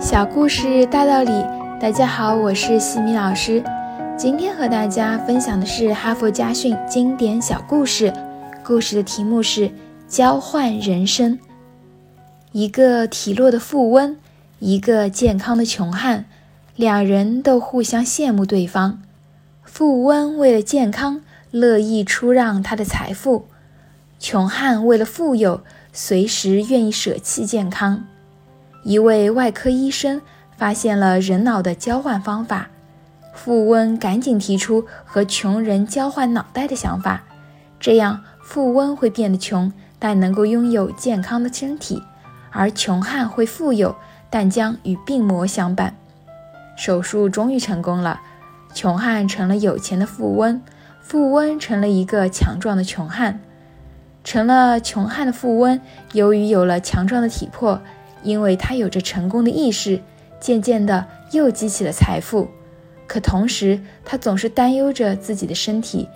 小故事大道理，大家好，我是西米老师。今天和大家分享的是哈佛家训经典小故事，故事的题目是交换人生。一个体弱的富翁，一个健康的穷汉，两人都互相羡慕对方。富翁为了健康，乐意出让他的财富；穷汉为了富有，随时愿意舍弃健康。一位外科医生发现了人脑的交换方法，富翁赶紧提出和穷人交换脑袋的想法，这样富翁会变得穷，但能够拥有健康的身体，而穷汉会富有，但将与病魔相伴。手术终于成功了，穷汉成了有钱的富翁，富翁成了一个强壮的穷汉。成了穷汉的富翁，由于有了强壮的体魄。因为他有着成功的意识，渐渐的又积起了财富，可同时他总是担忧着自己的身体，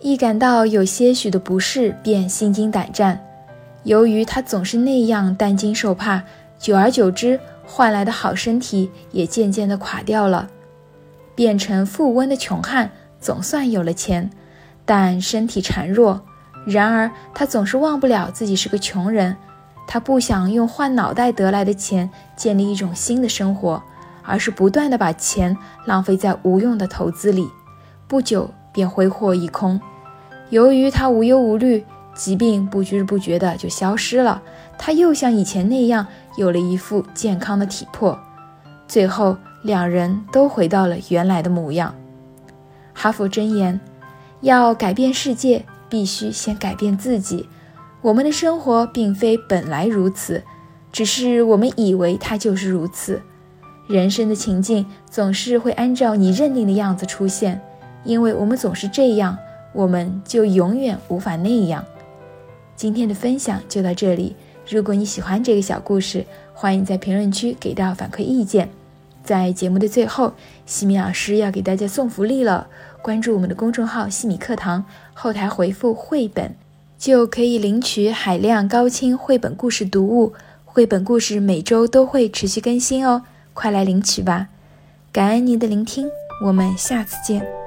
一感到有些许的不适便心惊胆战。由于他总是那样担惊受怕，久而久之换来的好身体也渐渐的垮掉了。变成富翁的穷汉总算有了钱，但身体孱弱。然而他总是忘不了自己是个穷人。他不想用换脑袋得来的钱建立一种新的生活，而是不断的把钱浪费在无用的投资里，不久便挥霍一空。由于他无忧无虑，疾病不知不觉的就消失了。他又像以前那样有了一副健康的体魄，最后两人都回到了原来的模样。哈佛箴言：要改变世界，必须先改变自己。我们的生活并非本来如此，只是我们以为它就是如此。人生的情境总是会按照你认定的样子出现，因为我们总是这样，我们就永远无法那样。今天的分享就到这里。如果你喜欢这个小故事，欢迎在评论区给到反馈意见。在节目的最后，西米老师要给大家送福利了，关注我们的公众号“西米课堂”，后台回复“绘本”。就可以领取海量高清绘本故事读物，绘本故事每周都会持续更新哦，快来领取吧！感恩您的聆听，我们下次见。